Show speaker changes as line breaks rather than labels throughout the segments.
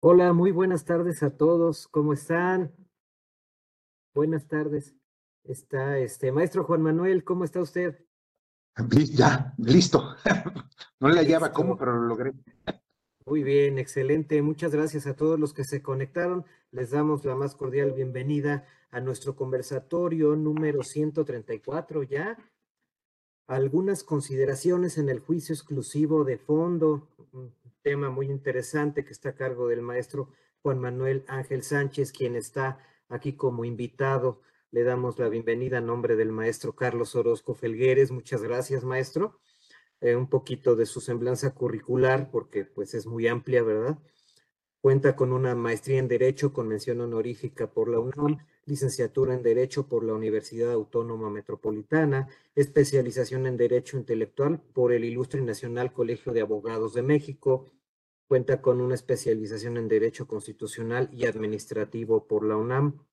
Hola, muy buenas tardes a todos. ¿Cómo están? Buenas tardes. Está este maestro Juan Manuel, ¿cómo está usted?
Ya, listo. No le hallaba cómo, pero lo logré.
Muy bien, excelente. Muchas gracias a todos los que se conectaron. Les damos la más cordial bienvenida a nuestro conversatorio número 134 ya. Algunas consideraciones en el juicio exclusivo de fondo, tema muy interesante que está a cargo del maestro Juan Manuel Ángel Sánchez, quien está aquí como invitado. Le damos la bienvenida a nombre del maestro Carlos Orozco Felgueres. Muchas gracias, maestro. Eh, un poquito de su semblanza curricular, porque pues es muy amplia, ¿verdad? Cuenta con una maestría en Derecho con mención honorífica por la UNAM, licenciatura en Derecho por la Universidad Autónoma Metropolitana, especialización en Derecho Intelectual por el Ilustre Nacional Colegio de Abogados de México, cuenta con una especialización en Derecho Constitucional y Administrativo por la UNAM.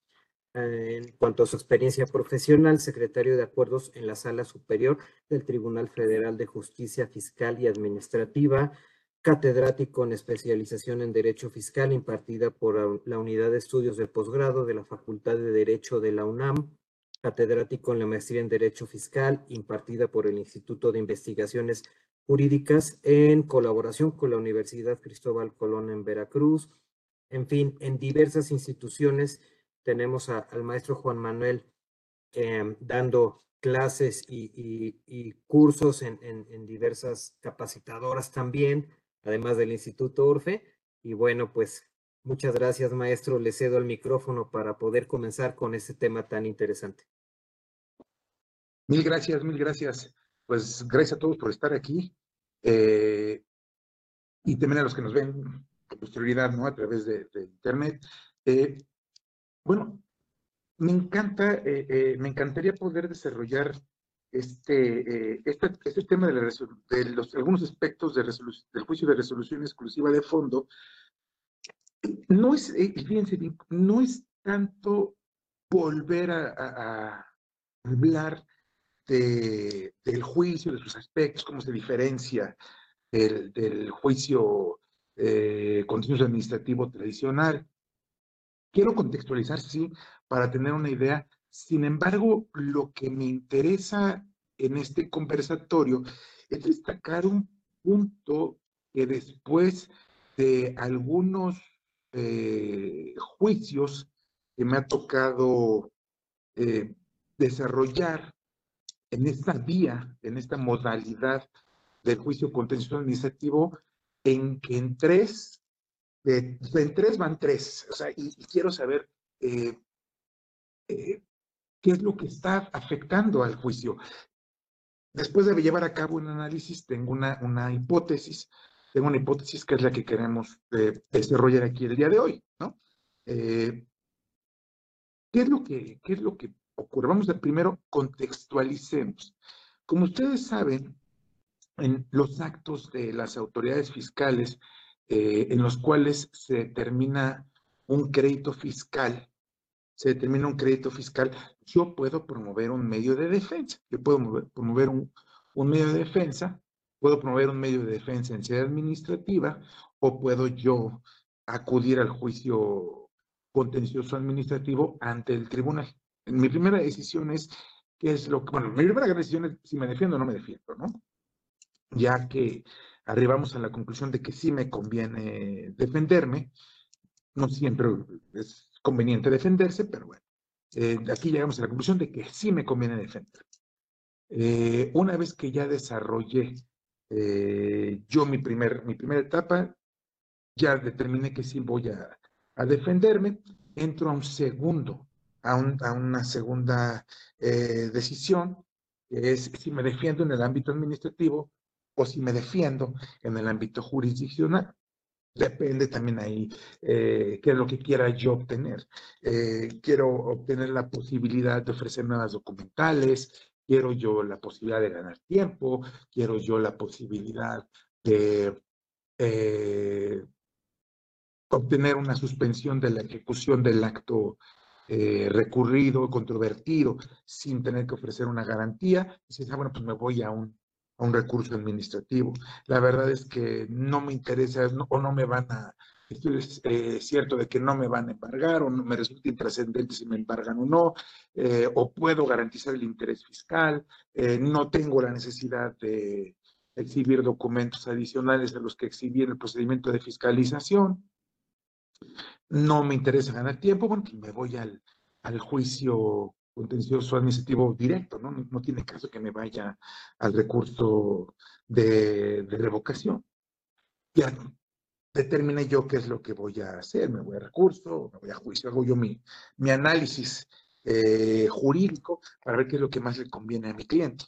En cuanto a su experiencia profesional, secretario de Acuerdos en la Sala Superior del Tribunal Federal de Justicia Fiscal y Administrativa, catedrático en especialización en Derecho Fiscal impartida por la Unidad de Estudios de Posgrado de la Facultad de Derecho de la UNAM, catedrático en la Maestría en Derecho Fiscal impartida por el Instituto de Investigaciones Jurídicas en colaboración con la Universidad Cristóbal Colón en Veracruz. En fin, en diversas instituciones tenemos al maestro Juan Manuel em, dando clases y, cursos en, diversas capacitadoras también, además del Instituto Orfe. Y bueno, pues muchas gracias, maestro. Le cedo el micrófono para poder comenzar con este tema tan interesante.
Mil gracias, mil gracias. Pues gracias a todos por estar aquí. Eh, y también a los que nos ven con posterioridad, ¿no? A través de, Internet. Eh, bueno, me encanta, eh, me encantaría poder desarrollar este, este, este, tema de, los, algunos aspectos de del juicio de resolución exclusiva de fondo, no es, fíjense bien, no es tanto volver a, hablar de, del juicio, de sus aspectos, cómo se diferencia del, del juicio eh, contencioso administrativo tradicional. Quiero contextualizar, sí, para tener una idea sin embargo, lo que me interesa en este conversatorio es destacar un punto que después de algunos eh, juicios que me ha tocado eh, desarrollar en esta vía, en esta modalidad del juicio contencioso administrativo, en que en tres, en tres van tres, o sea, y, quiero saber eh, qué es lo que está afectando al juicio. Después de llevar a cabo un análisis, tengo una, una hipótesis, tengo una hipótesis que es la que queremos eh, desarrollar aquí el día de hoy, ¿no? Eh, ¿qué, es lo que, ¿Qué es lo que ocurre? Vamos a primero contextualicemos. Como ustedes saben, en los actos de las autoridades fiscales eh, en los cuales se determina un crédito fiscal se determina un crédito fiscal, yo puedo promover un medio de defensa. Yo puedo promover un, medio de defensa, puedo promover un medio de defensa en sede administrativa o puedo yo acudir al juicio contencioso administrativo ante el tribunal. Mi primera decisión es qué es lo que, bueno, mi primera decisión es si me defiendo o no me defiendo, ¿no? Ya que arribamos a la conclusión de que sí me conviene defenderme, no siempre es conveniente defenderse, pero bueno, eh, aquí llegamos a la conclusión de que sí me conviene defender. Eh, una vez que ya desarrollé eh, yo mi, primer, mi primera etapa, ya determiné que sí voy a, a defenderme, entro a un segundo, a, un, a una segunda decisión, que es si me defiendo en el ámbito administrativo o si me defiendo en el ámbito jurisdiccional. Depende también ahí eh, qué es lo que quiera yo obtener. Eh, quiero obtener la posibilidad de ofrecer nuevas documentales, quiero yo la posibilidad de ganar tiempo, quiero yo la posibilidad de eh, obtener una suspensión de la ejecución del acto recurrido, controvertido, sin tener que ofrecer una garantía. Si ah, bueno, pues me voy a un recurso administrativo. La verdad es que no me interesa o no me van a, esto es eh, cierto de que no me van a embargar o no me resulta intrascendente si me embargan o no, eh, o puedo garantizar el interés fiscal, eh, no tengo la necesidad de exhibir documentos adicionales a los que exhibí en el procedimiento de fiscalización, no me interesa ganar tiempo, bueno, me voy al, al juicio contencioso administrativo directo, ¿no? ¿no? tiene caso que me vaya al recurso de, de revocación. Ya determine yo qué es lo que voy a hacer, me voy a recurso, me voy a juicio, hago yo mi, mi análisis eh, jurídico para ver qué es lo que más le conviene a mi cliente.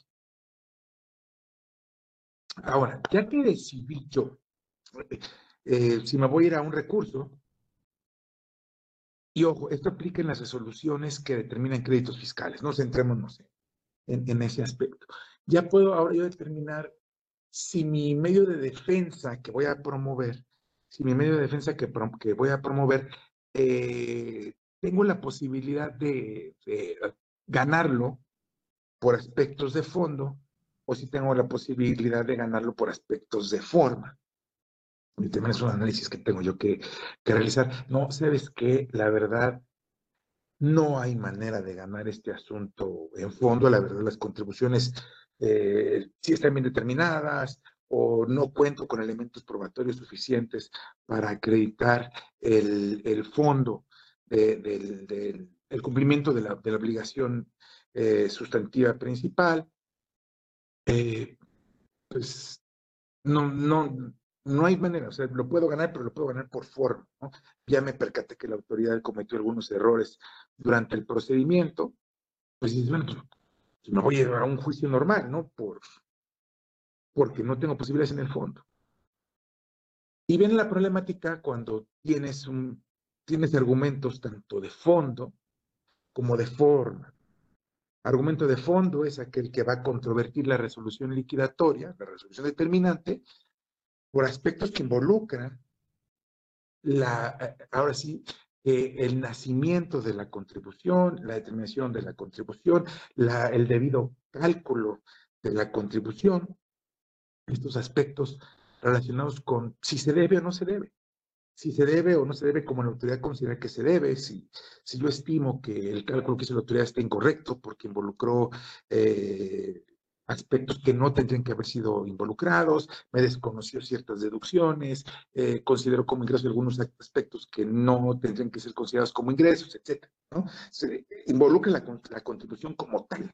Ahora, ya que decidí yo eh, si me voy a ir a un recurso, y ojo, esto aplica en las resoluciones que determinan créditos fiscales, no centrémonos en, en ese aspecto. Ya puedo ahora yo determinar si mi medio de defensa que voy a promover si mi medio de defensa que, voy a promover, eh, tengo la posibilidad de, ganarlo por aspectos de fondo o si tengo la posibilidad de ganarlo por aspectos de forma. Y también es un análisis que tengo yo que, que realizar. No, sabes que la verdad, no hay manera de ganar este asunto en fondo. La verdad, las contribuciones eh, sí están bien determinadas, o no cuento con elementos probatorios suficientes para acreditar el, fondo del, cumplimiento de la, obligación eh, sustantiva principal, eh, pues no, no, no hay manera, o sea, lo puedo ganar, pero lo puedo ganar por forma. Ya me percaté que la autoridad cometió algunos errores durante el procedimiento, pues dices, bueno, pues me voy a un juicio normal, ¿no? Por, porque no tengo posibilidades en el fondo. Y viene la problemática cuando tienes, un, tienes argumentos tanto de fondo como de forma. Argumento de fondo es aquel que va a controvertir la resolución liquidatoria, la resolución determinante, por aspectos que involucran la, ahora sí, eh, el nacimiento de la contribución, la determinación de la contribución, el debido cálculo de la contribución, estos aspectos relacionados con si se debe o no se debe. Si se debe o no se debe, como la autoridad considera que se debe, si, si yo estimo que el cálculo que hizo la autoridad está incorrecto porque involucró eh, aspectos que no tendrían que haber sido involucrados, me desconoció ciertas deducciones, eh, consideró como ingresos algunos aspectos que no tendrían que ser considerados como ingresos, etc. Se involucra la, la contribución como tal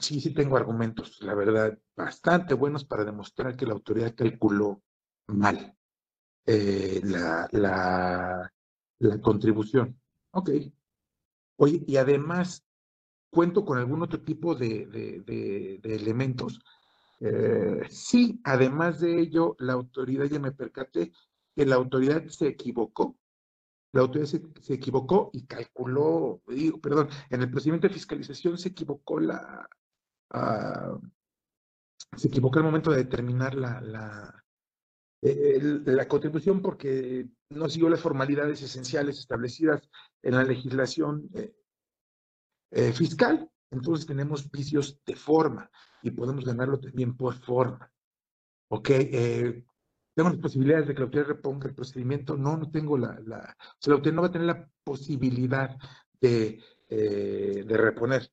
sí, sí tengo argumentos, la verdad, bastante buenos para demostrar que la autoridad calculó mal eh, la, la, la, contribución. Ok. Oye, y además cuento con algún otro tipo de, de, elementos. Eh, sí, además de ello, la autoridad, ya me percaté, que la autoridad se equivocó. La autoridad se, equivocó y calculó, digo, perdón, en el procedimiento de fiscalización se equivocó la, se equivocó el momento de determinar la, la, la contribución porque no siguió las formalidades esenciales establecidas en la legislación eh, eh, fiscal. Entonces tenemos vicios de forma y podemos ganarlo también por forma. ¿Ok? Eh, ¿Tengo las posibilidades de que la autoridad reponga el procedimiento? No, no tengo la... la o sea, la autoridad no va a tener la posibilidad de, de reponer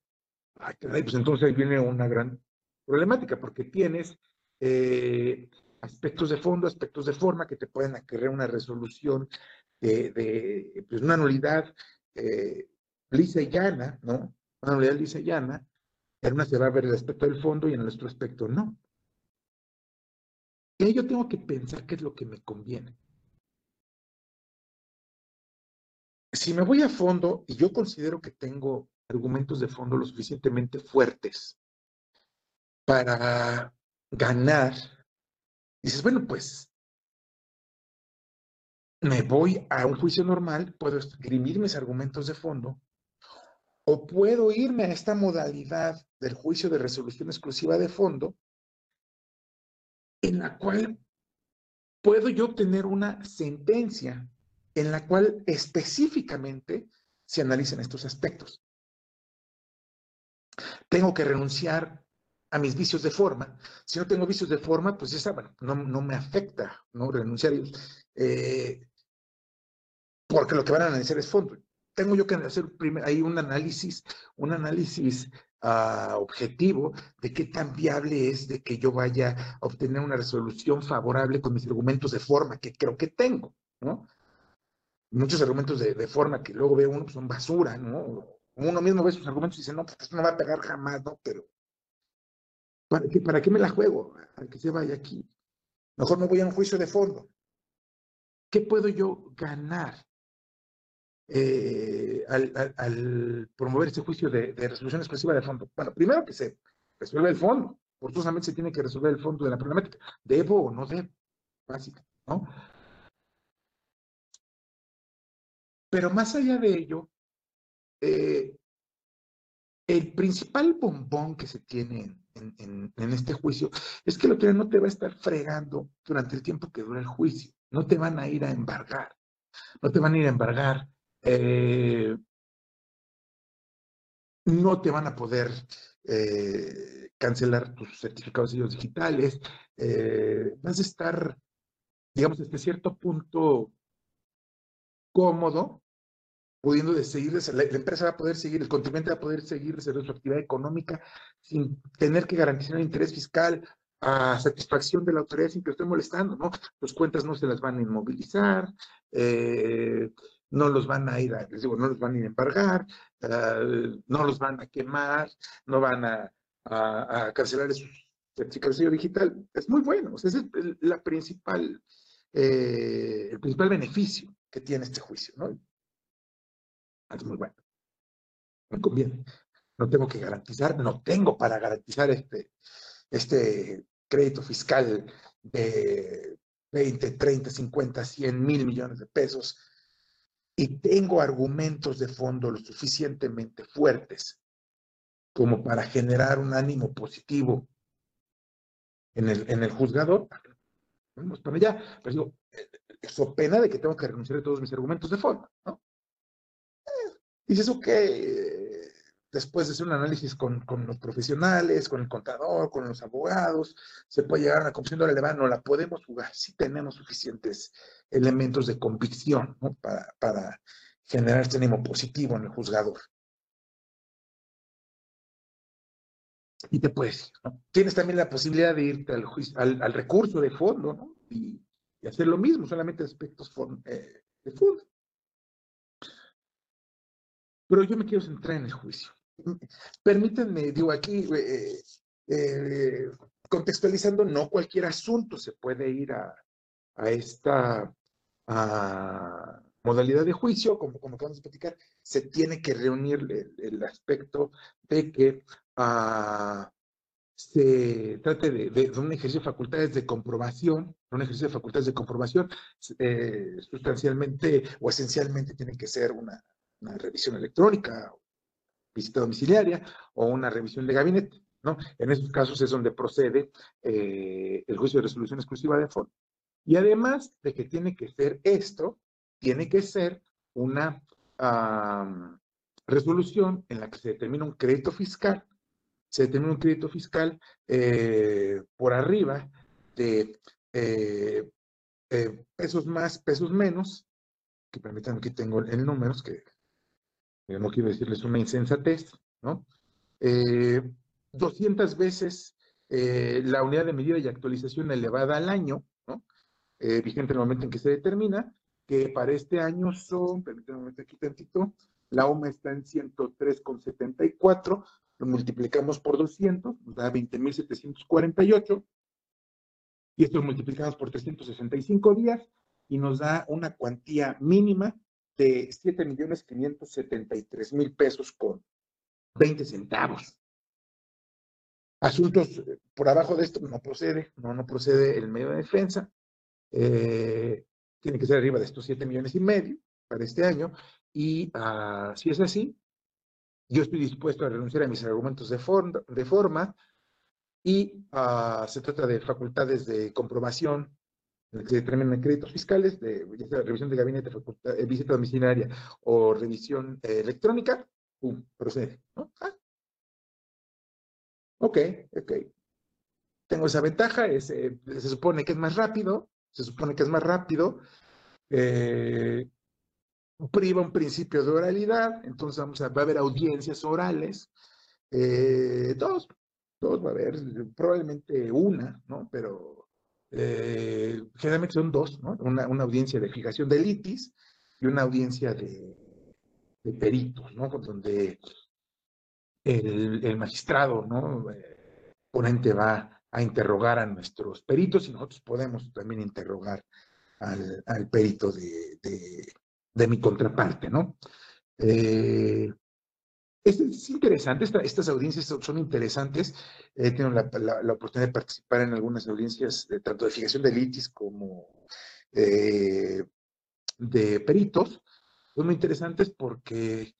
pues entonces viene una gran problemática, porque tienes eh, aspectos de fondo, aspectos de forma que te pueden acreer una resolución de, pues una nulidad eh, lisa llana, ¿no? Una nulidad lisa y llana, en una se va a ver el aspecto del fondo y en el otro aspecto no. Y ahí yo tengo que pensar qué es lo que me conviene. Si me voy a fondo y yo considero que tengo argumentos de fondo lo suficientemente fuertes para ganar, dices, bueno, pues me voy a un juicio normal, puedo escribir mis argumentos de fondo, o puedo irme a esta modalidad del juicio de resolución exclusiva de fondo, en la cual puedo yo obtener una sentencia en la cual específicamente se analicen estos aspectos tengo que renunciar a mis vicios de forma. Si no tengo vicios de forma, pues esa, bueno, no, no me afecta, ¿no? Renunciar. Eh, porque lo que van a analizar es fondo. Tengo yo que hacer primero, ahí un análisis, un análisis uh, objetivo de qué tan viable es de que yo vaya a obtener una resolución favorable con mis argumentos de forma que creo que tengo, ¿no? Muchos argumentos de, de forma que luego ve uno pues son basura, ¿no? Uno mismo ve sus argumentos y dice, no, pues esto no va a pegar jamás, ¿no? Pero ¿Para qué, ¿Para qué me la juego? A que se vaya aquí. Mejor me voy a un juicio de fondo. ¿Qué puedo yo ganar eh, al, promover este juicio de, resolución exclusiva de fondo? Bueno, primero que se resuelve el fondo. Forzosamente se tiene que resolver el fondo de la problemática. ¿Debo o no debo? Básica, ¿no? Pero más allá de ello, eh, el principal bombón que se tiene en, este juicio es que lo que no te va a estar fregando durante el tiempo que dura el juicio. No te van a ir a embargar. No te van a ir a embargar. Eh, no te van a poder eh, cancelar tus certificados digitales. Eh, vas a estar, digamos, hasta cierto punto cómodo pudiendo de seguir, la, empresa va a poder seguir, el contribuyente va a poder seguir su actividad económica sin tener que garantizar un interés fiscal a satisfacción de la autoridad sin que esté molestando, ¿no? Los cuentas no se las van a inmovilizar, eh, no los van a ir a, les digo, no los van a ir a embargar, uh, no los van a quemar, no van a, a, cancelar su certificación digital. Es muy bueno, ese es la principal, eh, el principal beneficio que tiene este juicio, ¿no? es muy bueno. Me conviene. No tengo que garantizar, no tengo para garantizar este, este crédito fiscal de 20, 30, 50, 100 mil millones de pesos y tengo argumentos de fondo lo suficientemente fuertes como para generar un ánimo positivo en el, en el juzgador, vamos para allá. Pero digo, eso eh, pena de que tengo que renunciar a todos mis argumentos de fondo, ¿no? Dices, ok, después de hacer un análisis con, con, los profesionales, con el contador, con los abogados, se puede llegar a una conclusión de relevante, no la podemos jugar si tenemos suficientes elementos de convicción ¿no? para, para generar este ánimo positivo en el juzgador. Y te puedes, ¿no? Tienes también la posibilidad de irte al, al, al recurso de fondo, ¿no? Y, y, hacer lo mismo, solamente aspectos eh, de fondo. Pero yo me quiero centrar en el juicio. Permítanme, digo aquí, eh, eh, contextualizando, no cualquier asunto se puede ir a, esta modalidad de juicio, como, como acabamos platicar, se tiene que reunir el, aspecto de que uh, se trate de, un ejercicio de facultades de comprobación, un ejercicio de facultades de comprobación, eh, sustancialmente o esencialmente tiene que ser una revisión electrónica, visita domiciliaria o una revisión de gabinete. ¿no? En esos casos es donde procede eh, el juicio de resolución exclusiva de fondo. Y además de que tiene que ser esto, tiene que ser una resolución en la que se determina un crédito fiscal, se determina un crédito fiscal eh, por arriba de eh, pesos más, pesos menos, que permítanme que tengo el números, que no quiero decirles una insensatez, ¿no? Eh, 200 veces eh, la unidad de medida y actualización elevada al año, ¿no? Eh, vigente en el momento en que se determina, que para este año son, permítanme aquí tantito, la OMA está en 103,74, lo multiplicamos por 200, nos da 20.748, y esto lo multiplicamos por 365 días, y nos da una cuantía mínima de 7 millones 573 mil pesos con 20 centavos. Asuntos eh, por abajo de esto no procede, no, no procede el medio de defensa. Eh, tiene que ser arriba de estos 7 millones y medio para este año. Y uh, si es así, yo estoy dispuesto a renunciar a mis argumentos de, de forma y uh, se trata de facultades de comprobación se determinan créditos fiscales, de, ya sea revisión de gabinete, eh, visita domiciliaria o revisión eh, electrónica, procede. ¿no? Ah. Ok, ok. Tengo esa ventaja, eh, se supone que es más rápido, se supone que es más rápido, priva un principio de oralidad, entonces vamos a, va a haber audiencias orales, dos, dos va a haber, probablemente una, ¿no? Pero eh, generalmente son dos, ¿no? Una, audiencia de fijación de litis y una audiencia de, peritos, ¿no? Donde el, magistrado, ¿no? Eh, ponente va a interrogar a nuestros peritos y nosotros podemos también interrogar al, perito de, de, mi contraparte, ¿no? Eh, es, interesante, estas audiencias son, interesantes. He tenido la, la, oportunidad de participar en algunas audiencias, tanto de fijación de litis como eh, de peritos. Son muy interesantes porque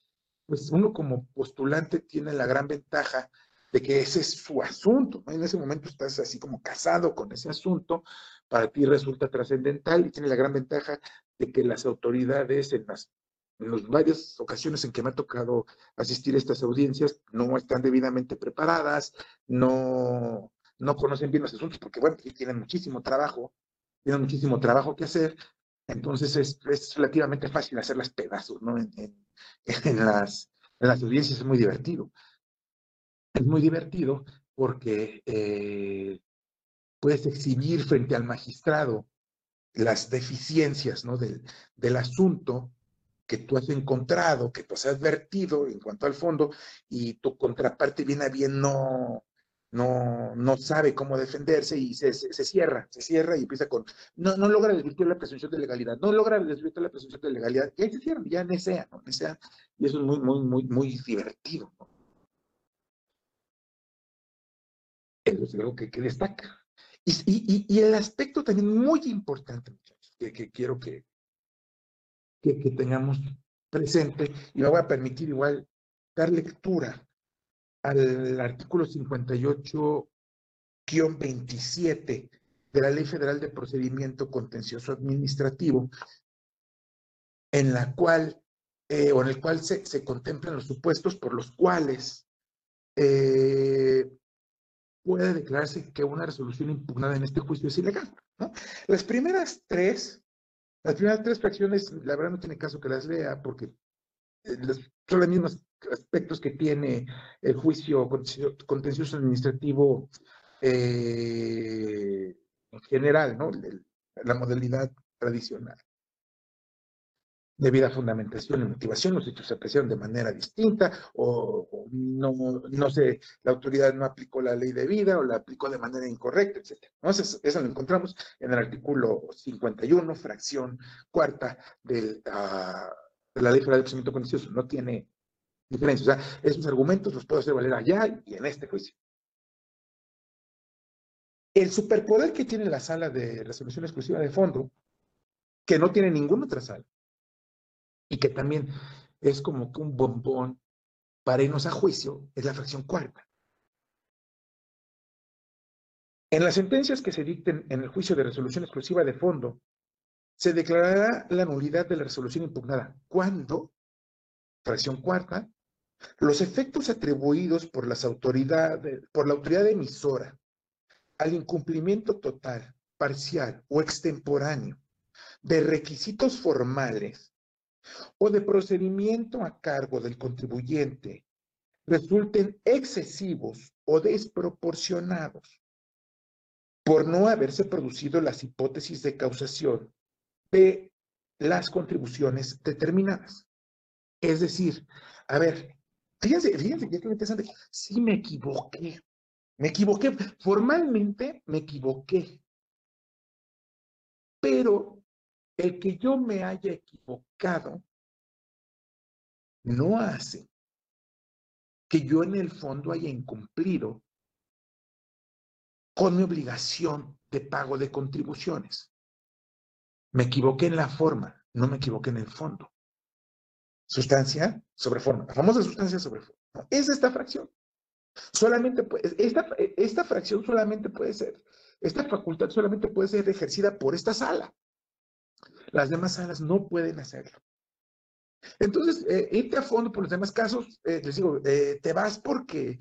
pues, uno como postulante tiene la gran ventaja de que ese es su asunto. En ese momento estás así como casado con ese asunto, para ti resulta trascendental y tiene la gran ventaja de que las autoridades en las, en varias ocasiones en que me ha tocado asistir a estas audiencias no están debidamente preparadas, no, no conocen bien los asuntos porque, bueno, tienen muchísimo trabajo, tienen muchísimo trabajo que hacer, entonces es, es relativamente fácil hacer las pedazos, ¿no? En, en, las, las audiencias es muy divertido. Es muy divertido porque eh, puedes exhibir frente al magistrado las deficiencias ¿no? del, del asunto que tú has encontrado, que tú has advertido en cuanto al fondo, y tu contraparte viene a bien no, no, no sabe cómo defenderse y se, se, cierra, se cierra y empieza con, no, no logra desvirtuar la presunción de legalidad, no logra desvirtuar la presunción de legalidad, y ahí se cierra, ya nesea, ¿no? Nesea, y eso es muy, muy, muy, muy divertido. Eso es algo que, que destaca. Y, el aspecto también muy importante, muchachos, que, quiero que, que, tengamos presente, y me voy a permitir igual dar lectura al artículo 58-27 de la Ley Federal de Procedimiento Contencioso Administrativo, en la cual, eh, o en el cual se, se, contemplan los supuestos por los cuales eh, puede declararse que una resolución impugnada en este juicio es ilegal. Las primeras tres, las primeras tres fracciones, la verdad no tiene caso que las lea porque eh, son los mismos aspectos que tiene el juicio contencioso administrativo eh, en general, ¿no? La modalidad tradicional debida fundamentación y motivación, los hechos se apreciaron de manera distinta o, no, no sé, la autoridad no aplicó la ley de vida o la aplicó de manera incorrecta, etc. Entonces, eso lo encontramos en el artículo 51, fracción cuarta del, ah, de la Ley Federal de Procedimiento Contencioso. No tiene diferencia. O sea, esos argumentos los puedo hacer valer allá y en este juicio. El superpoder que tiene la sala de resolución exclusiva de fondo, que no tiene ninguna otra sala, y que también es como que un bombón para irnos a juicio, es la fracción cuarta. En las sentencias que se dicten en el juicio de resolución exclusiva de fondo, se declarará la nulidad de la resolución impugnada cuando, fracción cuarta, los efectos atribuidos por las autoridades, por la autoridad emisora al incumplimiento total, parcial o extemporáneo de requisitos formales o de procedimiento a cargo del contribuyente resulten excesivos o desproporcionados por no haberse producido las hipótesis de causación de las contribuciones determinadas. Es decir, a ver, fíjense, fíjense, qué interesante, sí me equivoqué, me equivoqué, formalmente me equivoqué, pero el que yo me haya equivocado no hace que yo en el fondo haya incumplido con mi obligación de pago de contribuciones. Me equivoqué en la forma, no me equivoqué en el fondo. Sustancia sobre forma, la famosa sustancia sobre forma. Es esta fracción. Solamente esta, esta fracción solamente puede ser, esta facultad solamente puede ser ejercida por esta sala. Las demás salas no pueden hacerlo. Entonces, eh, irte a fondo por los demás casos, eh, les digo, eh, te vas porque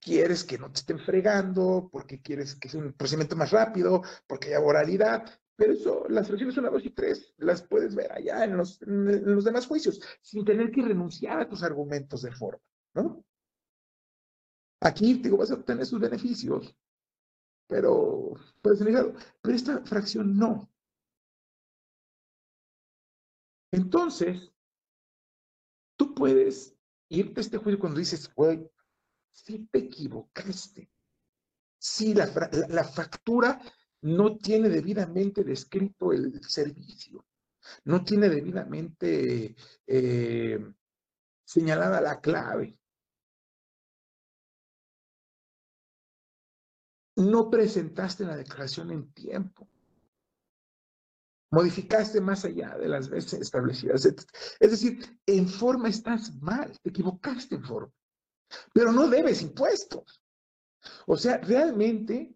quieres que no te estén fregando, porque quieres que sea un procedimiento más rápido, porque haya oralidad, pero eso, las fracciones 1, 2 y 3 las puedes ver allá en los, en los demás juicios, sin tener que renunciar a tus argumentos de forma, ¿no? Aquí, digo, vas a obtener sus beneficios, pero puedes negarlo. Pero esta fracción no. Entonces, tú puedes irte a este juicio cuando dices, güey, si te equivocaste. Si la, la, factura no tiene debidamente descrito el servicio, no tiene debidamente eh, señalada la clave. No presentaste la declaración en tiempo. Modificaste más allá de las veces establecidas. Es decir, en forma estás mal, te equivocaste en forma pero no debes impuestos. O sea, realmente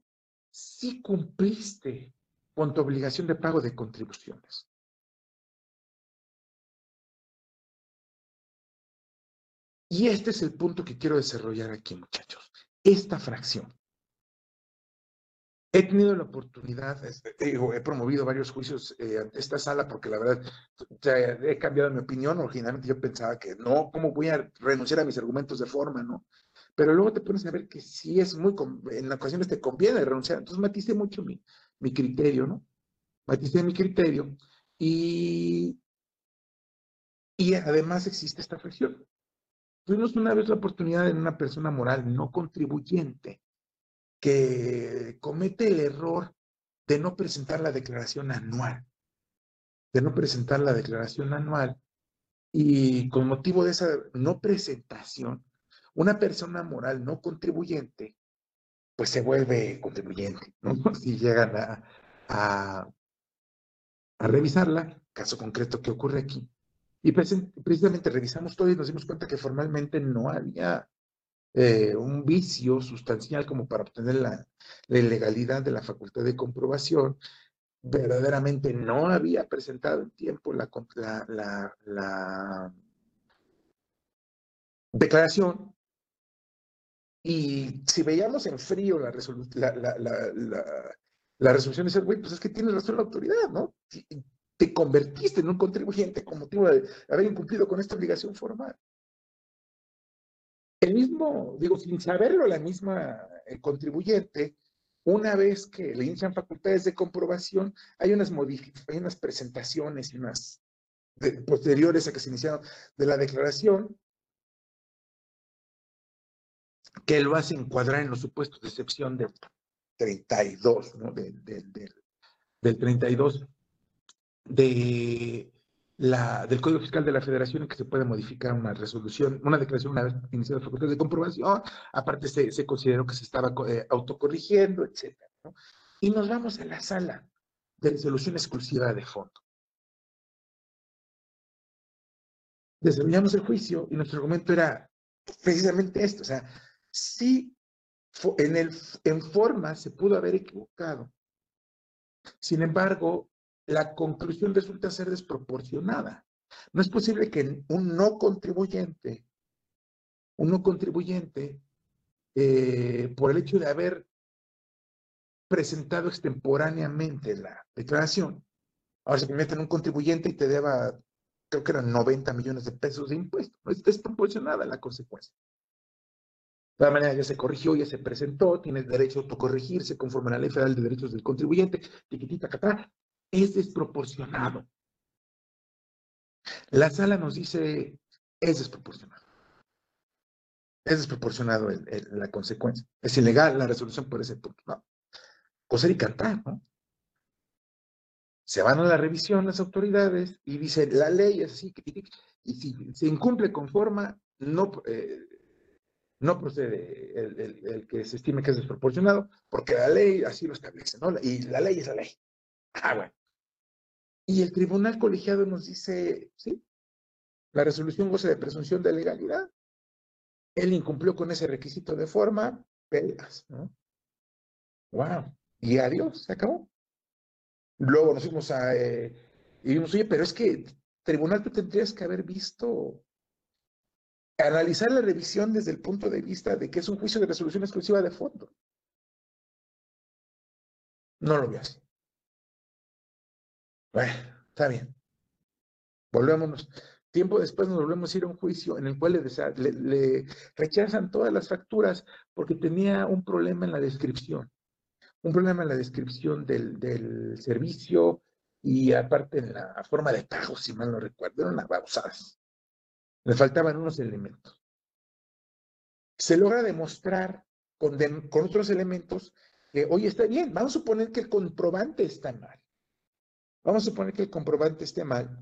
sí cumpliste con tu obligación de pago de contribuciones. Y este es el punto que quiero desarrollar aquí, muchachos. Esta fracción. He tenido la oportunidad, este, he promovido varios juicios eh, ante esta sala porque la verdad he cambiado mi opinión. Originalmente yo pensaba que no, ¿cómo voy a renunciar a mis argumentos de forma, no? Pero luego te pones a ver que sí es muy, en ocasiones te conviene renunciar. Entonces maticé mucho mi, mi criterio, ¿no? Maticé mi criterio y, y además existe esta fracción. Tuvimos una vez la oportunidad de una persona moral no contribuyente que comete el error de no presentar la declaración anual, de no presentar la declaración anual. Y con motivo de esa no presentación, una persona moral no contribuyente, pues se vuelve contribuyente, ¿no? Si llegan a, a, a revisarla, caso concreto que ocurre aquí. Y precisamente revisamos todo y nos dimos cuenta que formalmente no había eh, un vicio sustancial como para obtener la, la ilegalidad de la facultad de comprobación, verdaderamente no había presentado en tiempo la, la, la, declaración. Y si veíamos en frío la, resolución, dice, güey, pues es que tienes razón la autoridad, ¿no? Te convertiste en un contribuyente con motivo de haber incumplido con esta obligación formal. El mismo, digo, sin saberlo, la misma eh, contribuyente, una vez que le inician facultades de comprobación, hay unas, hay unas presentaciones y unas posteriores a que se iniciaron de la declaración que lo hace encuadrar en los supuestos de excepción del 32, ¿no? del 32 de la, del Código Fiscal de la Federación en que se puede modificar una resolución, una declaración una vez iniciada la facultad de comprobación, aparte se, consideró que se estaba eh, autocorrigiendo, etc. Y nos vamos a la sala de resolución exclusiva de fondo. Desarrollamos el juicio y nuestro argumento era precisamente esto, o sea, si en, el, en forma se pudo haber equivocado. Sin embargo, la conclusión resulta ser desproporcionada. No es posible que un no contribuyente, un no contribuyente, eh, por el hecho de haber presentado extemporáneamente la declaración, ahora se convierte en un contribuyente y te deba, creo que eran 90 millones de pesos de impuestos. Es desproporcionada la consecuencia. De todas maneras, ya se corrigió, ya se presentó, tienes derecho a autocorregirse conforme a la Ley Federal de Derechos del Contribuyente, tiquitita, catá, es desproporcionado. La sala nos dice, es desproporcionado. Es desproporcionado la consecuencia. Es ilegal la resolución por ese punto. No. Coser y cantar, ¿no? Se van a la revisión las autoridades y dicen, la ley es así, y si se incumple con forma, no, eh, no procede el, el, que se estime que es desproporcionado, porque la ley así lo establece, ¿no? Y la ley es la ley. Ah, bueno. Y el tribunal colegiado nos dice, sí, la resolución goza de presunción de legalidad. Él incumplió con ese requisito de forma, pelas, ¿no? Wow. Y adiós, se acabó. Luego nos fuimos a, eh, y dijimos, oye, pero es que tribunal tú tendrías que haber visto analizar la revisión desde el punto de vista de que es un juicio de resolución exclusiva de fondo. No lo veo así. Bueno, está bien. Volvémonos. Tiempo después nos volvemos a ir a un juicio en el cual le, rechazan todas las facturas porque tenía un problema en la descripción. Un problema en la descripción del, servicio y aparte en la forma de pago, si mal no recuerdo, eran abusadas. Le faltaban unos elementos. Se logra demostrar con, otros elementos que, oye, está bien, vamos a suponer que el comprobante está mal. Vamos a suponer que el comprobante esté mal.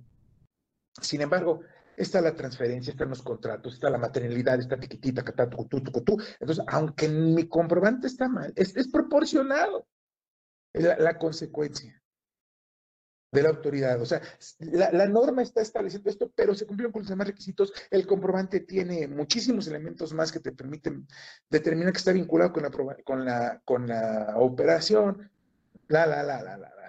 Sin embargo, está la transferencia, están los contratos, está la maternidad, está tiquitita, catatu, tu, Entonces, aunque mi comprobante está mal, es, proporcionado la, consecuencia de la autoridad. O sea, la, norma está estableciendo esto, pero se cumplieron con los demás requisitos. El comprobante tiene muchísimos elementos más que te permiten determinar que está vinculado con la, con la, operación. La, la, la, la, la.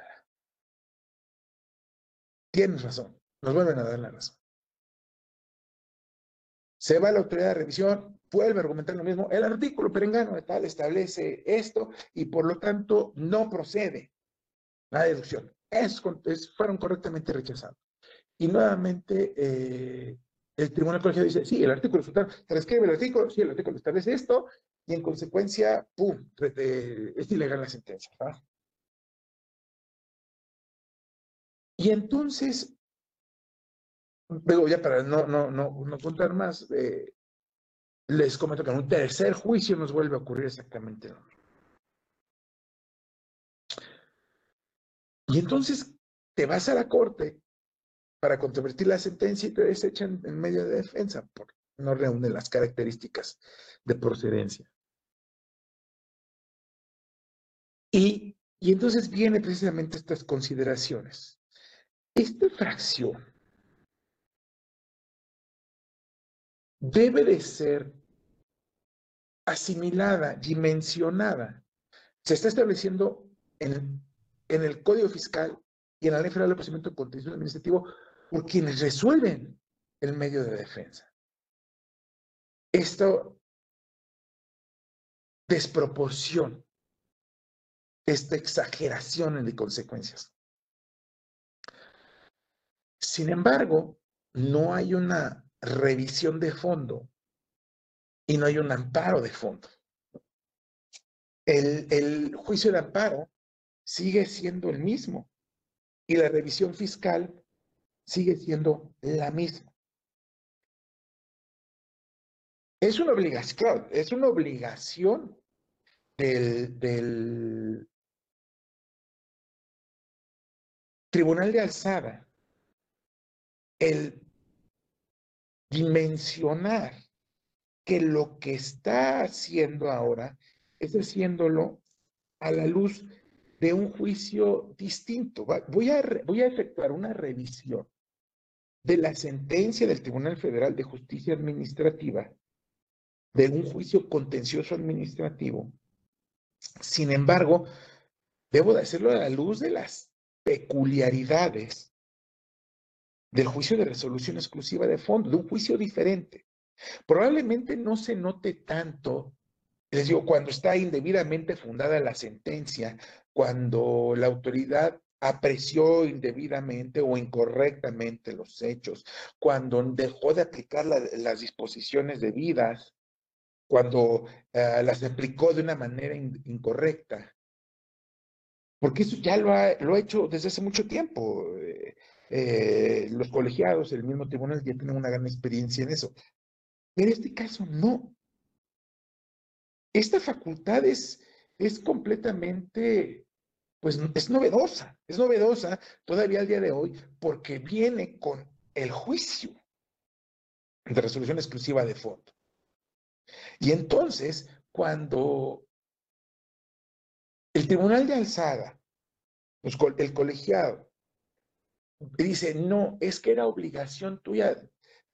Tienes razón. Nos vuelven a dar la razón. Se va a la autoridad de revisión, vuelve a argumentar lo mismo. El artículo perengano de establece esto y por lo tanto no procede la deducción es, fueron correctamente rechazados. Y nuevamente eh, el Tribunal Colegiado dice, sí, el artículo transcribe el artículo, sí, el artículo establece esto, y en consecuencia, ¡pum!, es ilegal la sentencia. Y entonces, luego ya para no, no, no, no contar más, eh, les comento que en un tercer juicio nos vuelve a ocurrir exactamente lo mismo. Y entonces te vas a la corte para controvertir la sentencia y te desechan en medio de defensa porque no reúne las características de procedencia. Y, y entonces viene precisamente estas consideraciones. Esta fracción debe de ser asimilada, dimensionada. Se está estableciendo en el Código Fiscal y en la Ley Federal de Procedimiento Contencioso Administrativo por quienes resuelven el medio de defensa. Esta desproporción, esta exageración de consecuencias. Sin embargo, no hay una revisión de fondo y no hay un amparo de fondo. El, el juicio de amparo sigue siendo el mismo y la revisión fiscal sigue siendo la misma. Es una obligación, es una obligación del, del Tribunal de Alzada el dimensionar que lo que está haciendo ahora es haciéndolo a la luz de un juicio distinto. Voy a, voy a efectuar una revisión de la sentencia del Tribunal Federal de Justicia Administrativa de un juicio contencioso administrativo. Sin embargo, debo de hacerlo a la luz de las peculiaridades del juicio de resolución exclusiva de fondo, de un juicio diferente. Probablemente no se note tanto, les digo, cuando está indebidamente fundada la sentencia, cuando la autoridad apreció indebidamente o incorrectamente los hechos, cuando dejó de aplicar las disposiciones debidas, cuando eh, las aplicó de una manera incorrecta. Porque eso ya lo ha, lo ha, hecho desde hace mucho tiempo. Eh, los colegiados, el mismo tribunal ya tienen una gran experiencia en eso. En este caso no. Esta facultad es, es completamente, pues es novedosa, es novedosa todavía al día de hoy porque viene con el juicio de resolución exclusiva de fondo. Y entonces, cuando el tribunal de alzada, el colegiado, dice, no, es que era obligación tuya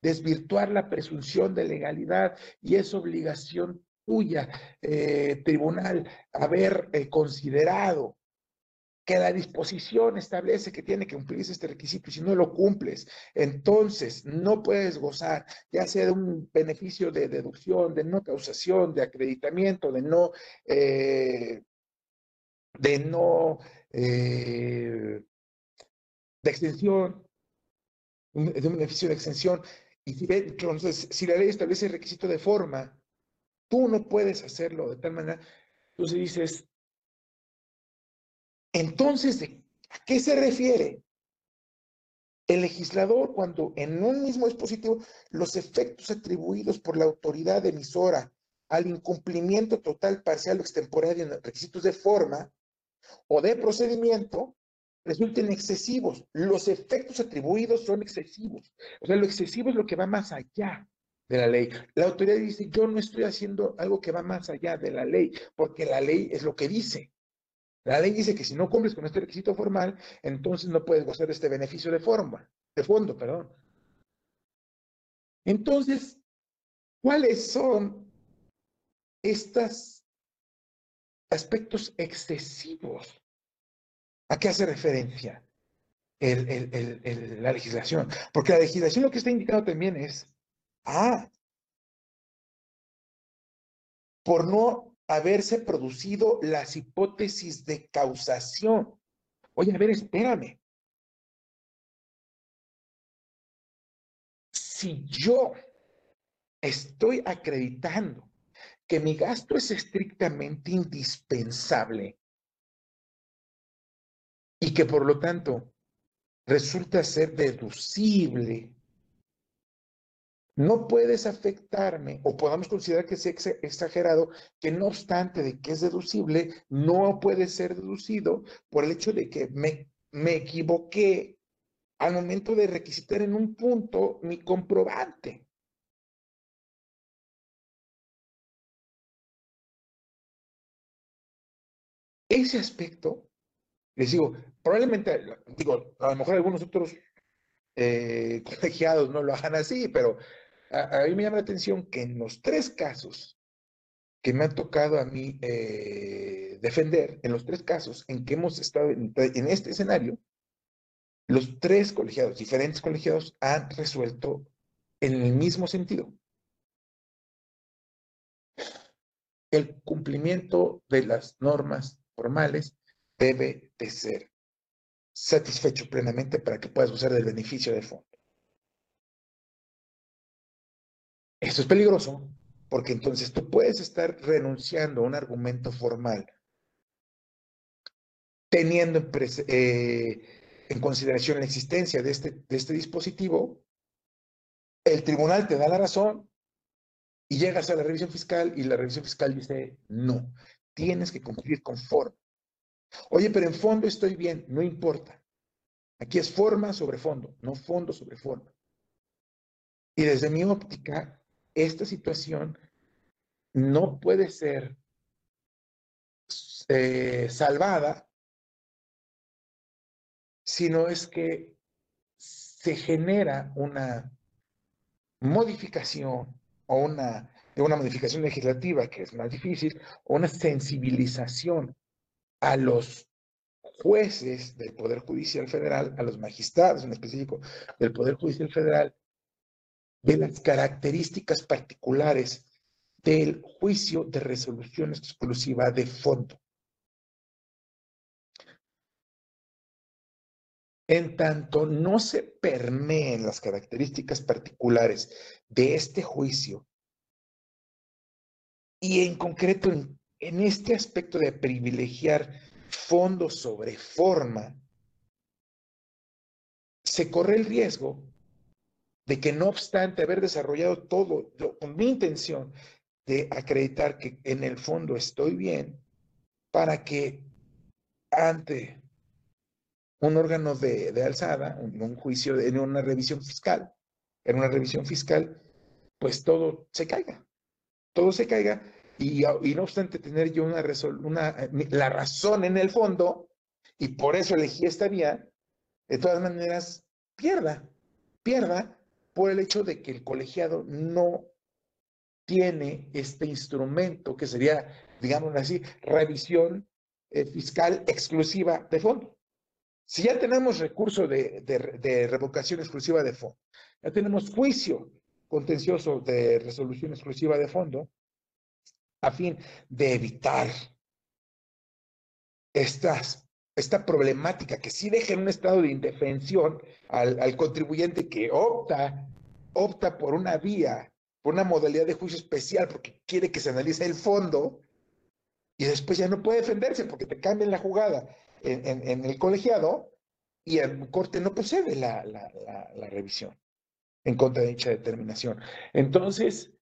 desvirtuar la presunción de legalidad y es obligación tuya, eh, tribunal, haber eh, considerado que la disposición establece que tiene que cumplirse este requisito y si no lo cumples, entonces no puedes gozar ya sea de un beneficio de deducción, de no causación, de acreditamiento, de no, eh, de no, de extensión, de un beneficio de extensión. Y si, entonces, si la ley establece el requisito de forma, tú no puedes hacerlo de tal manera, entonces dices, entonces, ¿a qué se refiere? El legislador, cuando en un mismo dispositivo los efectos atribuidos por la autoridad emisora al incumplimiento total, parcial o extemporáneo en requisitos de forma o de procedimiento resulten excesivos. Los efectos atribuidos son excesivos. O sea, lo excesivo es lo que va más allá de la ley. La autoridad dice, yo no estoy haciendo algo que va más allá de la ley, porque la ley es lo que dice. La ley dice que si no cumples con este requisito formal, entonces no puedes gozar de este beneficio de forma, de fondo, perdón. Entonces, ¿cuáles son estos aspectos excesivos? ¿A qué hace referencia la legislación? Porque la legislación lo que está indicando también es, ah, por no haberse producido las hipótesis de causación. Oye, a ver, espérame. Si yo estoy acreditando que mi gasto es estrictamente indispensable y que por lo tanto resulta ser deducible no puedes afectarme o podamos considerar que sea exagerado, que no obstante de que es deducible, no puede ser deducido por el hecho de que me, me equivoqué al momento de requisitar en un punto mi comprobante. Ese aspecto, les digo, probablemente, digo, a lo mejor algunos otros eh, colegiados no lo hagan así, pero a, mí me llama la atención que en los tres casos que me ha tocado a mí eh, defender, en los tres casos en que hemos estado en, este escenario, los tres colegiados, diferentes colegiados, han resuelto en el mismo sentido. El cumplimiento de las normas formales debe de ser satisfecho plenamente para que puedas usar del beneficio de fondo. Esto es peligroso porque entonces tú puedes estar renunciando a un argumento formal teniendo en, eh, consideración la existencia de este, de este dispositivo, el tribunal te da la razón y llegas a la revisión fiscal y la revisión fiscal dice, no, tienes que cumplir con forma. Oye, pero en fondo estoy bien, no importa. Aquí es forma sobre fondo, no fondo sobre forma. Y desde mi óptica, esta situación no puede ser eh, salvada si no es que se genera una modificación o una, una modificación legislativa que es más difícil, o una sensibilización a los jueces del Poder Judicial Federal, a los magistrados en específico del Poder Judicial Federal, de las características particulares del juicio de resolución exclusiva de fondo. En tanto no se permeen las características particulares de este juicio, y en concreto en, en este aspecto de privilegiar fondo sobre forma, se corre el riesgo de que no obstante haber desarrollado todo con mi intención de acreditar que en el fondo estoy bien, para que ante un órgano de, alzada, un, juicio, en una revisión fiscal, en una revisión fiscal, pues todo se caiga, todo se caiga y, no obstante tener yo una, una, la razón en el fondo, y por eso elegí esta vía, de todas maneras pierda, pierda por el hecho de que el colegiado no tiene este instrumento que sería, digamos así, revisión eh, fiscal exclusiva de fondo. Si ya tenemos recurso de, de, revocación exclusiva de fondo, ya tenemos juicio contencioso de resolución exclusiva de fondo, a fin de evitar estas, esta problemática que sí deja en un estado de indefensión al, al contribuyente que opta, opta por una vía, por una modalidad de juicio especial porque quiere que se analice el fondo y después ya no puede defenderse porque te cambian la jugada en, el colegiado y el corte no procede la, revisión en contra de dicha determinación. Entonces,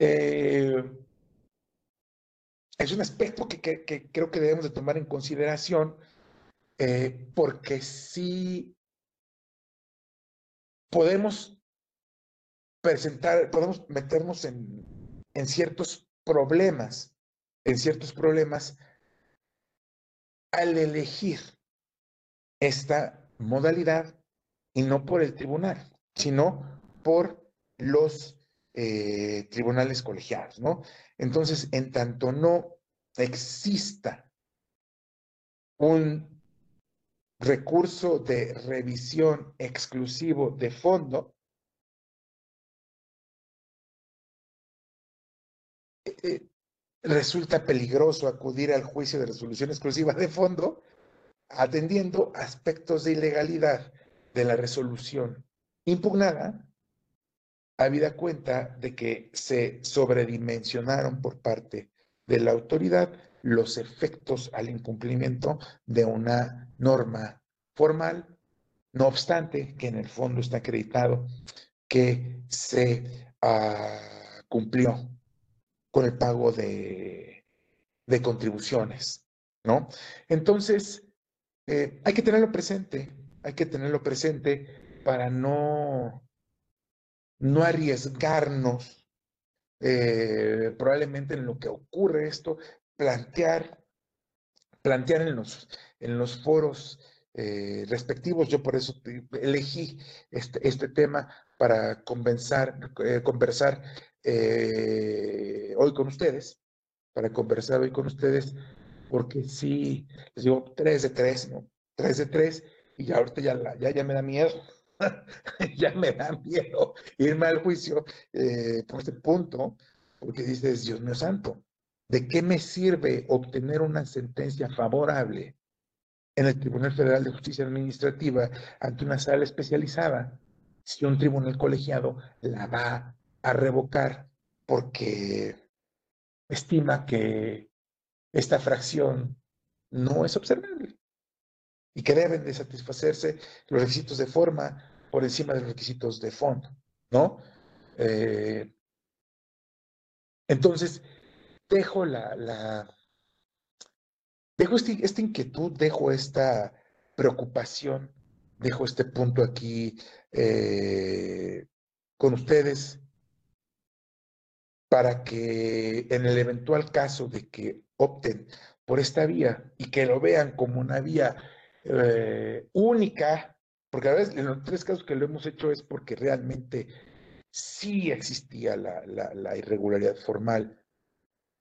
eh, es un aspecto que, creo que debemos de tomar en consideración eh, porque sí podemos presentar, podemos meternos en, en ciertos problemas, en ciertos problemas al elegir esta modalidad y no por el tribunal, sino por los eh, tribunales colegiados, ¿no? Entonces, en tanto no exista un recurso de revisión exclusivo de fondo, eh, resulta peligroso acudir al juicio de resolución exclusiva de fondo atendiendo aspectos de ilegalidad de la resolución impugnada, habida cuenta de que se sobredimensionaron por parte de la autoridad los efectos al incumplimiento de una norma formal, no obstante que en el fondo está acreditado que se ah, cumplió con el pago de, contribuciones, ¿no? Entonces, eh, hay que tenerlo presente, hay que tenerlo presente para no, no arriesgarnos eh, probablemente en lo que ocurre esto, plantear, plantear en los, en los foros eh, respectivos. Yo por eso elegí este, este tema para conversar, conversar eh, hoy con ustedes, para conversar hoy con ustedes, porque sí, les digo, tres de tres, ¿no? Tres de tres, y ya ahorita ya, ya, ya me da miedo, ya me da miedo irme al juicio eh, por este punto, porque dices, Dios mío santo, ¿de qué me sirve obtener una sentencia favorable en el Tribunal Federal de Justicia Administrativa ante una sala especializada si un tribunal colegiado la va a revocar porque estima que esta fracción no es observable y que deben de satisfacerse los requisitos de forma por encima de los requisitos de fondo, ¿no? Eh, entonces, dejo la, dejo este, esta inquietud, dejo esta preocupación, dejo este punto aquí eh, con ustedes para que en el eventual caso de que opten por esta vía y que lo vean como una vía eh, única, porque a veces en los tres casos que lo hemos hecho es porque realmente sí existía la, irregularidad formal,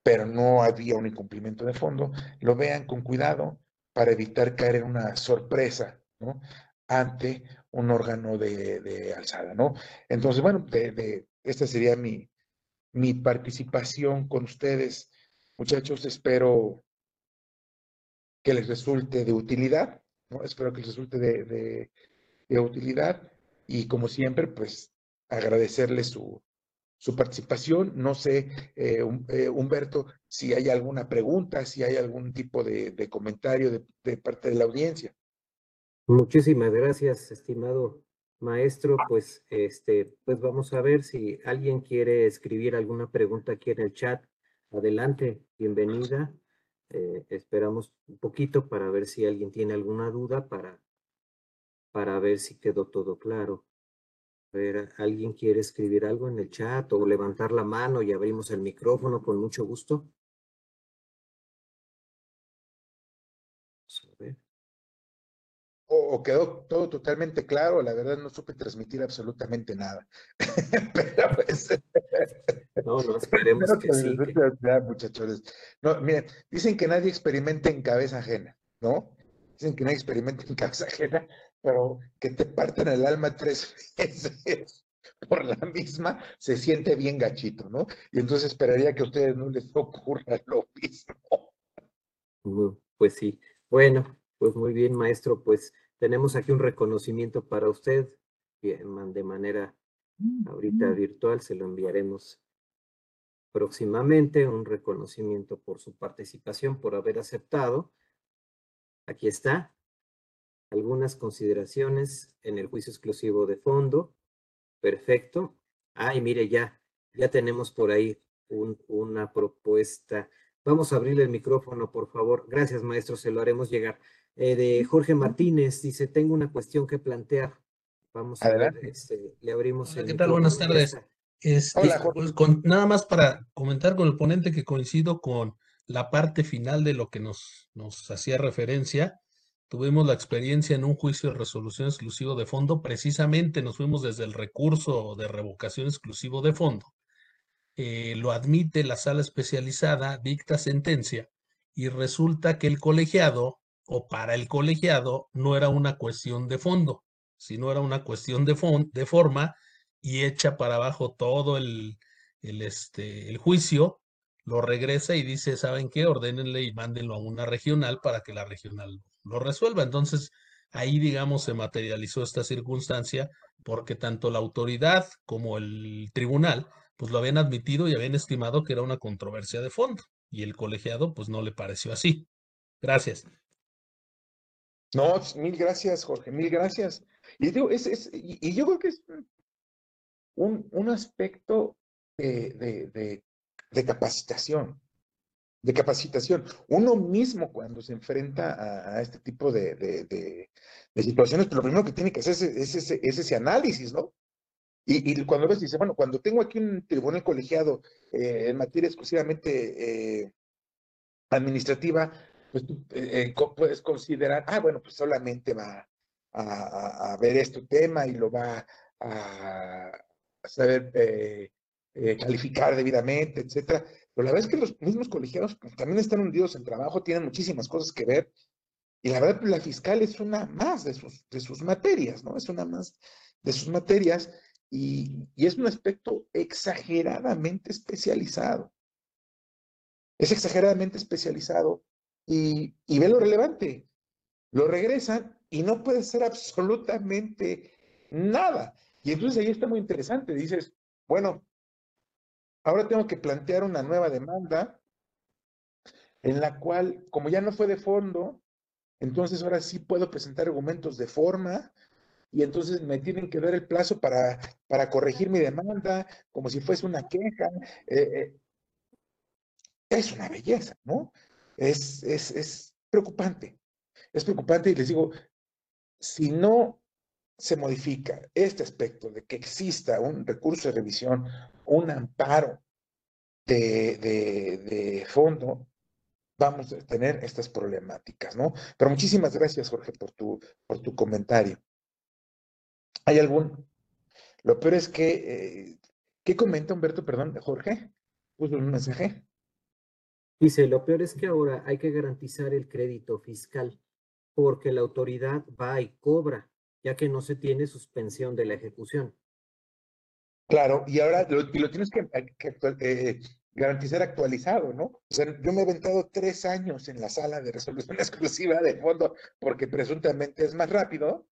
pero no había un incumplimiento de fondo, lo vean con cuidado para evitar caer en una sorpresa. Ante un órgano de, alzada, ¿no? Entonces, bueno, de, esta sería mi participación con ustedes. Muchachos, espero que les resulte de utilidad, Espero que les resulte de, utilidad y como siempre, pues agradecerles su, participación. No sé, eh, eh, Humberto, si hay alguna pregunta, si hay algún tipo de, comentario de, de, parte de la audiencia.
Muchísimas gracias, estimado Maestro, pues, este, pues vamos a ver si alguien quiere escribir alguna pregunta aquí en el chat. Adelante, bienvenida. Eh, esperamos un poquito para ver si alguien tiene alguna duda para, para ver si quedó todo claro. A ver, ¿alguien quiere escribir algo en el chat o levantar la mano y abrimos el micrófono con mucho gusto?
O, quedó todo totalmente claro, la verdad no supe transmitir absolutamente nada. Pero pues,
no, no, esperemos que sí.
muchachos. No, miren, dicen que nadie experimenta en cabeza ajena, ¿no? Dicen que nadie experimenta en cabeza ajena, pero que te partan el alma tres veces por la misma, se siente bien gachito, ¿no? Y entonces esperaría que a ustedes no les ocurra lo mismo.
Pues sí. Bueno, pues muy bien, maestro. Pues tenemos aquí un reconocimiento para usted de manera ahorita virtual. Se lo enviaremos próximamente. Un reconocimiento por su participación, por haber aceptado. Aquí está. Algunas consideraciones en el juicio exclusivo de fondo. Perfecto. Ay, mire, ya, ya tenemos por ahí una propuesta. Vamos a abrirle el micrófono, por favor. Gracias, maestro, se lo haremos llegar. Eh, de Jorge Martínez, dice, tengo una cuestión que plantear. Vamos a ver, este, le abrimos
el ¿Qué tal? Buenas tardes. Este, pues, nada más para comentar con el ponente que coincido con la parte final de lo que nos, nos hacía referencia. Tuvimos la experiencia en un juicio de resolución exclusivo de fondo. Precisamente nos fuimos desde el recurso de revocación exclusivo de fondo. Eh, lo admite la sala especializada, dicta sentencia y resulta que el colegiado o para el colegiado no era una cuestión de fondo, sino era una cuestión de, de forma y echa para abajo todo el, el, este, el juicio, lo regresa y dice, ¿saben qué? Ordénenle y mándenlo a una regional para que la regional lo resuelva. Entonces, ahí, digamos, se materializó esta circunstancia porque tanto la autoridad como el tribunal, pues lo habían admitido y habían estimado que era una controversia de fondo. Y el colegiado, pues no le pareció así. Gracias.
No, mil gracias, Jorge, mil gracias. Y, digo, es, es, y, yo creo que es un, un aspecto de, de, de, capacitación, de capacitación. Uno mismo cuando se enfrenta a, este tipo de, situaciones, pues lo primero que tiene que hacer es, ese, ese, análisis, ¿no? Y, y, cuando ves, dice, bueno, cuando tengo aquí un tribunal colegiado eh, en materia exclusivamente eh, administrativa, pues tú eh, eh, puedes considerar, ah, bueno, pues solamente va a, ver este tema y lo va a, saber eh, calificar debidamente, etcétera. Pero la verdad es que los mismos colegiados pues, también están hundidos en trabajo, tienen muchísimas cosas que ver. Y la verdad, pues, la fiscal es una más de sus, de sus materias, ¿no? Es una más de sus materias y, y es un aspecto exageradamente especializado. Es exageradamente especializado y, ve lo relevante. Lo regresan y no puede ser absolutamente nada. Y entonces ahí está muy interesante. Dices, bueno, ahora tengo que plantear una nueva demanda en la cual, como ya no fue de fondo, entonces ahora sí puedo presentar argumentos de forma y entonces me tienen que dar el plazo para, para corregir mi demanda, como si fuese una queja. Eh, eh, es una belleza, ¿no? Es, es, es preocupante. Es preocupante y les digo, si no se modifica este aspecto de que exista un recurso de revisión, un amparo de, de, fondo, vamos a tener estas problemáticas, ¿no? Pero muchísimas gracias, Jorge, por tu, por tu comentario. ¿Hay algún? Lo peor es que, eh, ¿qué comenta Humberto, perdón, Jorge? Puso un mensaje.
Dice, lo peor es que ahora hay que garantizar el crédito fiscal porque la autoridad va y cobra, ya que no se tiene suspensión de la ejecución.
Claro, y ahora lo, lo tienes que, eh, garantizar actualizado, ¿no? O sea, yo me he aventado tres años en la sala de resolución exclusiva de fondo porque presuntamente es más rápido.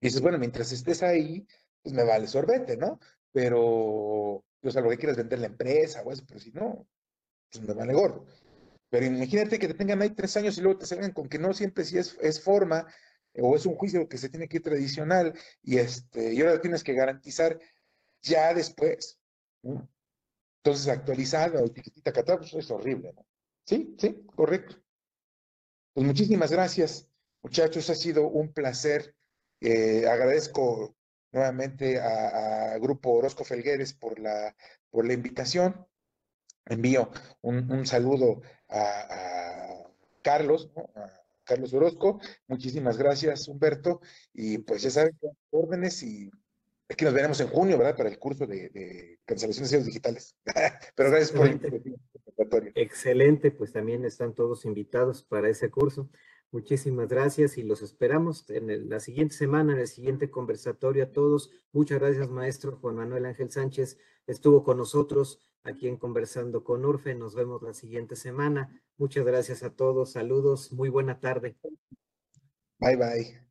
Y dices, bueno, mientras estés ahí, pues me vale sorbete, ¿no? Pero, o sea, lo que quieres vender la empresa o eso, pero si no, pues me vale gordo. Pero imagínate que te tengan ahí tres años y luego te salgan con que no siempre si es, es forma o es un juicio que se tiene que ir tradicional y, este, y ahora tienes que garantizar ya después. Entonces, actualizada o tiquetita catar, pues es horrible, ¿no? Sí, sí, correcto. Pues muchísimas gracias, muchachos. Ha sido un placer. Eh, agradezco nuevamente a, Grupo Orozco Felgueres por la, por la invitación envío un, saludo a, Carlos, Carlos Orozco. Muchísimas gracias, Humberto. Y pues ya saben, órdenes y aquí nos veremos en junio, ¿verdad? Para el curso de, de sellos digitales. Pero gracias por
el Excelente, pues también están todos invitados para ese curso. Muchísimas gracias y los esperamos en la siguiente semana, en el siguiente conversatorio a todos. Muchas gracias, maestro Juan Manuel Ángel Sánchez. Estuvo con nosotros aquí en Conversando con Urfe. Nos vemos la siguiente semana. Muchas gracias a todos. Saludos. Muy buena tarde.
Bye, bye.